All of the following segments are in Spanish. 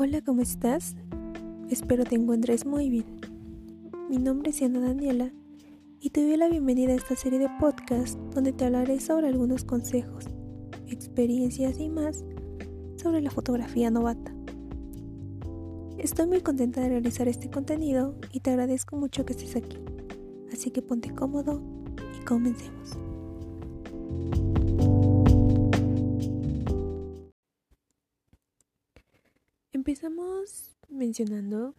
Hola, ¿cómo estás? Espero te encuentres muy bien. Mi nombre es Yana Daniela y te doy la bienvenida a esta serie de podcast donde te hablaré sobre algunos consejos, experiencias y más sobre la fotografía novata. Estoy muy contenta de realizar este contenido y te agradezco mucho que estés aquí. Así que ponte cómodo y comencemos. Mencionando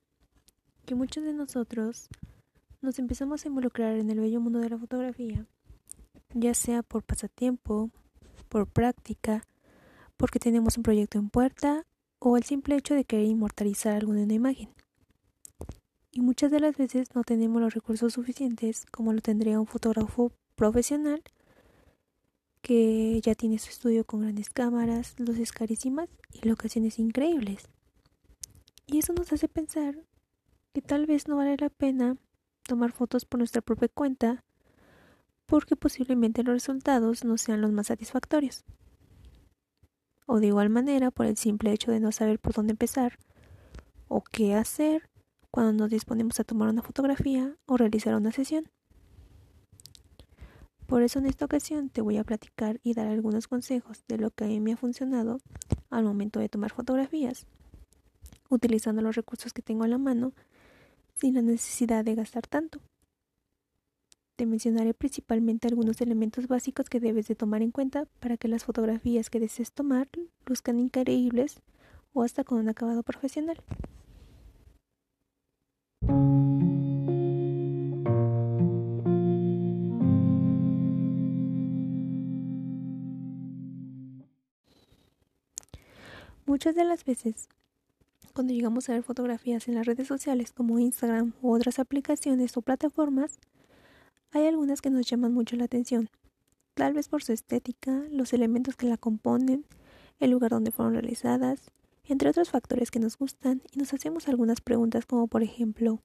que muchos de nosotros nos empezamos a involucrar en el bello mundo de la fotografía, ya sea por pasatiempo, por práctica, porque tenemos un proyecto en puerta o el simple hecho de querer inmortalizar alguna imagen. Y muchas de las veces no tenemos los recursos suficientes como lo tendría un fotógrafo profesional que ya tiene su estudio con grandes cámaras, luces carísimas y locaciones increíbles. Y eso nos hace pensar que tal vez no vale la pena tomar fotos por nuestra propia cuenta porque posiblemente los resultados no sean los más satisfactorios. O de igual manera por el simple hecho de no saber por dónde empezar o qué hacer cuando nos disponemos a tomar una fotografía o realizar una sesión. Por eso en esta ocasión te voy a platicar y dar algunos consejos de lo que a mí me ha funcionado al momento de tomar fotografías utilizando los recursos que tengo a la mano sin la necesidad de gastar tanto. Te mencionaré principalmente algunos elementos básicos que debes de tomar en cuenta para que las fotografías que desees tomar luzcan increíbles o hasta con un acabado profesional. Muchas de las veces cuando llegamos a ver fotografías en las redes sociales como Instagram u otras aplicaciones o plataformas, hay algunas que nos llaman mucho la atención, tal vez por su estética, los elementos que la componen, el lugar donde fueron realizadas, entre otros factores que nos gustan, y nos hacemos algunas preguntas como por ejemplo,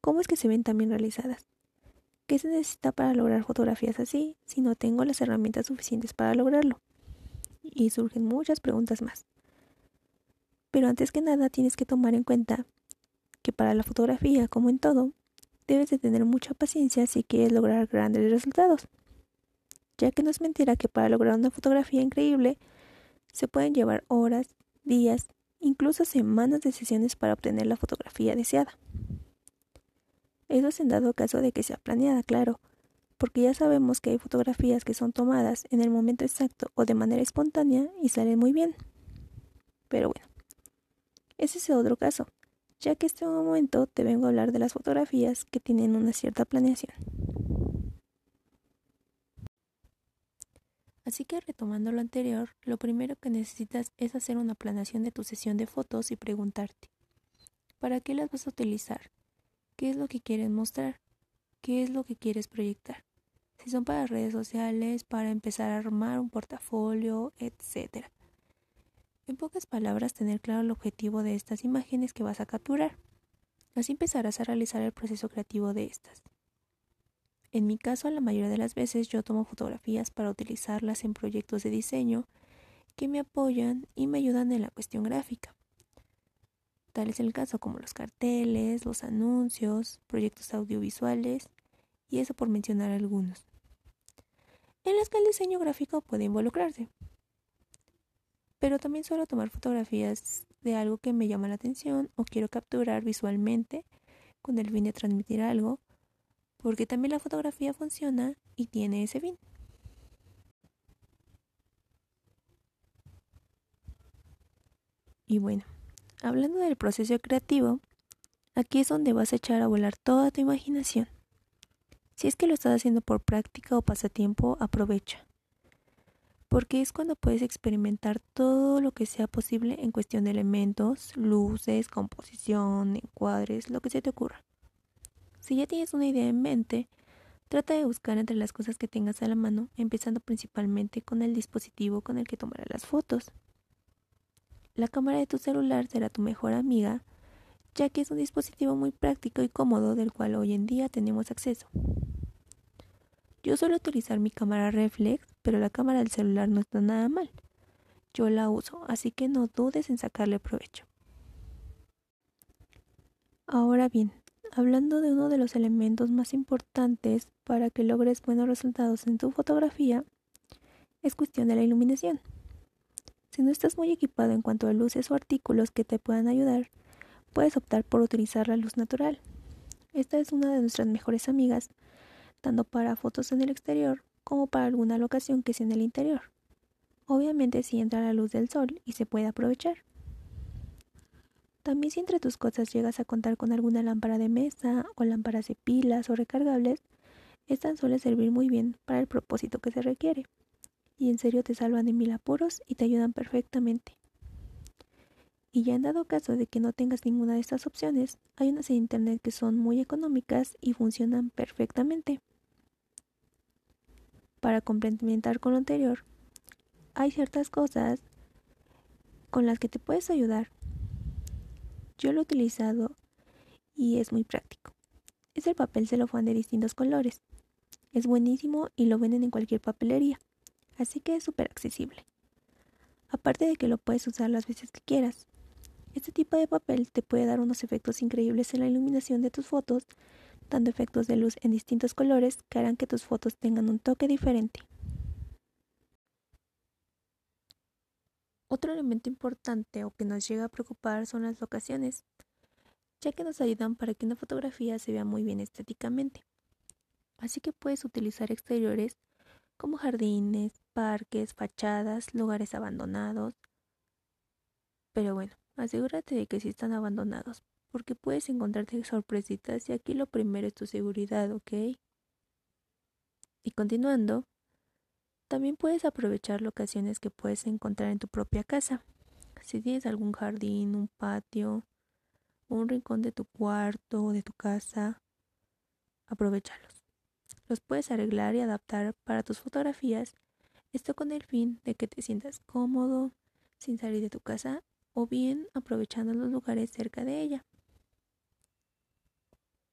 ¿cómo es que se ven tan bien realizadas? ¿Qué se necesita para lograr fotografías así si no tengo las herramientas suficientes para lograrlo? Y surgen muchas preguntas más. Pero antes que nada tienes que tomar en cuenta que para la fotografía, como en todo, debes de tener mucha paciencia si quieres lograr grandes resultados. Ya que no es mentira que para lograr una fotografía increíble se pueden llevar horas, días, incluso semanas de sesiones para obtener la fotografía deseada. Eso es en dado caso de que sea planeada, claro, porque ya sabemos que hay fotografías que son tomadas en el momento exacto o de manera espontánea y salen muy bien. Pero bueno, ese es otro caso, ya que este momento te vengo a hablar de las fotografías que tienen una cierta planeación. Así que retomando lo anterior, lo primero que necesitas es hacer una planeación de tu sesión de fotos y preguntarte, ¿para qué las vas a utilizar? ¿Qué es lo que quieres mostrar? ¿Qué es lo que quieres proyectar? Si son para redes sociales, para empezar a armar un portafolio, etcétera. En pocas palabras, tener claro el objetivo de estas imágenes que vas a capturar. Así empezarás a realizar el proceso creativo de estas. En mi caso, la mayoría de las veces yo tomo fotografías para utilizarlas en proyectos de diseño que me apoyan y me ayudan en la cuestión gráfica. Tal es el caso como los carteles, los anuncios, proyectos audiovisuales, y eso por mencionar algunos. En los que el diseño gráfico puede involucrarse, pero también suelo tomar fotografías de algo que me llama la atención o quiero capturar visualmente con el fin de transmitir algo, porque también la fotografía funciona y tiene ese fin. Y bueno, hablando del proceso creativo, aquí es donde vas a echar a volar toda tu imaginación. Si es que lo estás haciendo por práctica o pasatiempo, aprovecha porque es cuando puedes experimentar todo lo que sea posible en cuestión de elementos, luces, composición, encuadres, lo que se te ocurra. Si ya tienes una idea en mente, trata de buscar entre las cosas que tengas a la mano, empezando principalmente con el dispositivo con el que tomarás las fotos. La cámara de tu celular será tu mejor amiga, ya que es un dispositivo muy práctico y cómodo del cual hoy en día tenemos acceso. Yo suelo utilizar mi cámara reflex, pero la cámara del celular no está nada mal. Yo la uso, así que no dudes en sacarle provecho. Ahora bien, hablando de uno de los elementos más importantes para que logres buenos resultados en tu fotografía, es cuestión de la iluminación. Si no estás muy equipado en cuanto a luces o artículos que te puedan ayudar, puedes optar por utilizar la luz natural. Esta es una de nuestras mejores amigas, tanto para fotos en el exterior como para alguna locación que sea en el interior. Obviamente si entra la luz del sol y se puede aprovechar. También si entre tus cosas llegas a contar con alguna lámpara de mesa o lámparas de pilas o recargables, estas suelen servir muy bien para el propósito que se requiere. Y en serio te salvan de mil apuros y te ayudan perfectamente. Y ya en dado caso de que no tengas ninguna de estas opciones, hay unas en internet que son muy económicas y funcionan perfectamente. Para complementar con lo anterior, hay ciertas cosas con las que te puedes ayudar yo lo he utilizado y es muy práctico. Es el papel celofán de distintos colores. Es buenísimo y lo venden en cualquier papelería, así que es súper accesible. Aparte de que lo puedes usar las veces que quieras. Este tipo de papel te puede dar unos efectos increíbles en la iluminación de tus fotos, dando efectos de luz en distintos colores que harán que tus fotos tengan un toque diferente. Otro elemento importante o que nos llega a preocupar son las locaciones, ya que nos ayudan para que una fotografía se vea muy bien estéticamente. Así que puedes utilizar exteriores como jardines, parques, fachadas, lugares abandonados. Pero bueno, asegúrate de que sí están abandonados, porque puedes encontrarte sorpresitas y aquí lo primero es tu seguridad, ¿ok? Y continuando, también puedes aprovechar locaciones que puedes encontrar en tu propia casa. Si tienes algún jardín, un patio, un rincón de tu cuarto o de tu casa, aprovechalos. Los puedes arreglar y adaptar para tus fotografías, esto con el fin de que te sientas cómodo sin salir de tu casa o bien aprovechando los lugares cerca de ella.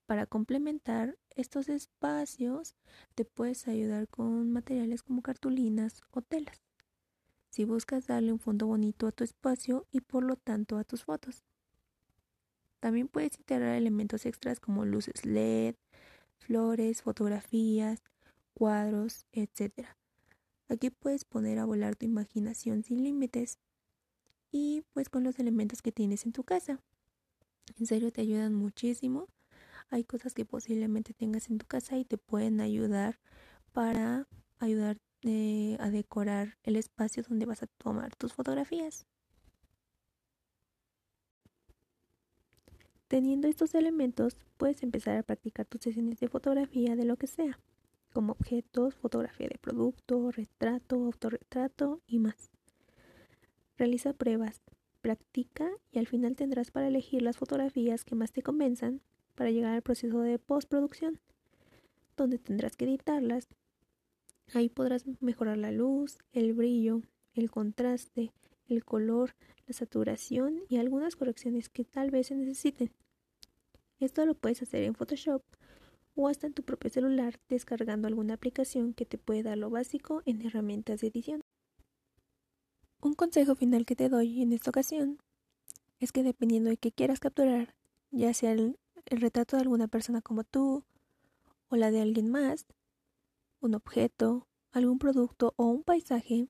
Para complementar estos espacios, te puedes ayudar con materiales como cartulinas o telas. Si buscas darle un fondo bonito a tu espacio y por lo tanto a tus fotos. También puedes integrar elementos extras como luces LED, flores, fotografías, cuadros, etc. Aquí puedes poner a volar tu imaginación sin límites y pues con los elementos que tienes en tu casa. En serio te ayudan muchísimo hay cosas que posiblemente tengas en tu casa y te pueden ayudar para ayudar eh, a decorar el espacio donde vas a tomar tus fotografías. Teniendo estos elementos, puedes empezar a practicar tus sesiones de fotografía de lo que sea, como objetos, fotografía de producto, retrato, autorretrato y más. Realiza pruebas, practica y al final tendrás para elegir las fotografías que más te convenzan para llegar al proceso de postproducción, donde tendrás que editarlas. Ahí podrás mejorar la luz, el brillo, el contraste, el color, la saturación y algunas correcciones que tal vez se necesiten. Esto lo puedes hacer en Photoshop o hasta en tu propio celular descargando alguna aplicación que te puede dar lo básico en herramientas de edición. Un consejo final que te doy en esta ocasión es que dependiendo de qué quieras capturar, ya sea el el retrato de alguna persona como tú o la de alguien más, un objeto, algún producto o un paisaje,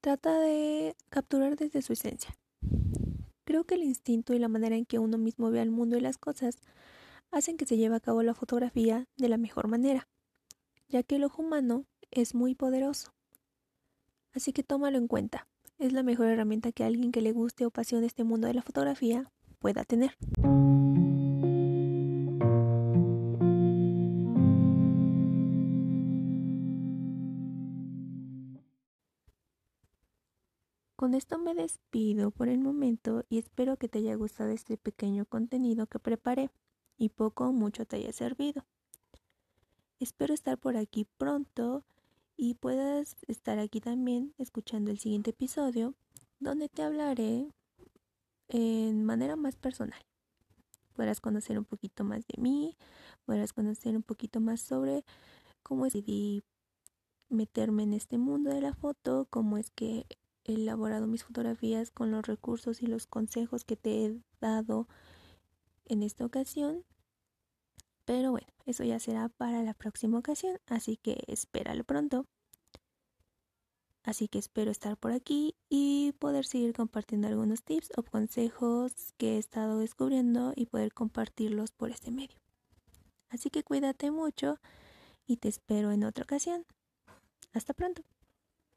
trata de capturar desde su esencia. Creo que el instinto y la manera en que uno mismo ve al mundo y las cosas hacen que se lleve a cabo la fotografía de la mejor manera, ya que el ojo humano es muy poderoso. Así que tómalo en cuenta, es la mejor herramienta que alguien que le guste o pasione este mundo de la fotografía pueda tener. Con esto me despido por el momento y espero que te haya gustado este pequeño contenido que preparé y poco o mucho te haya servido. Espero estar por aquí pronto y puedas estar aquí también escuchando el siguiente episodio donde te hablaré en manera más personal. Podrás conocer un poquito más de mí, podrás conocer un poquito más sobre cómo decidí meterme en este mundo de la foto, cómo es que elaborado mis fotografías con los recursos y los consejos que te he dado en esta ocasión. Pero bueno, eso ya será para la próxima ocasión, así que espéralo pronto. Así que espero estar por aquí y poder seguir compartiendo algunos tips o consejos que he estado descubriendo y poder compartirlos por este medio. Así que cuídate mucho y te espero en otra ocasión. Hasta pronto.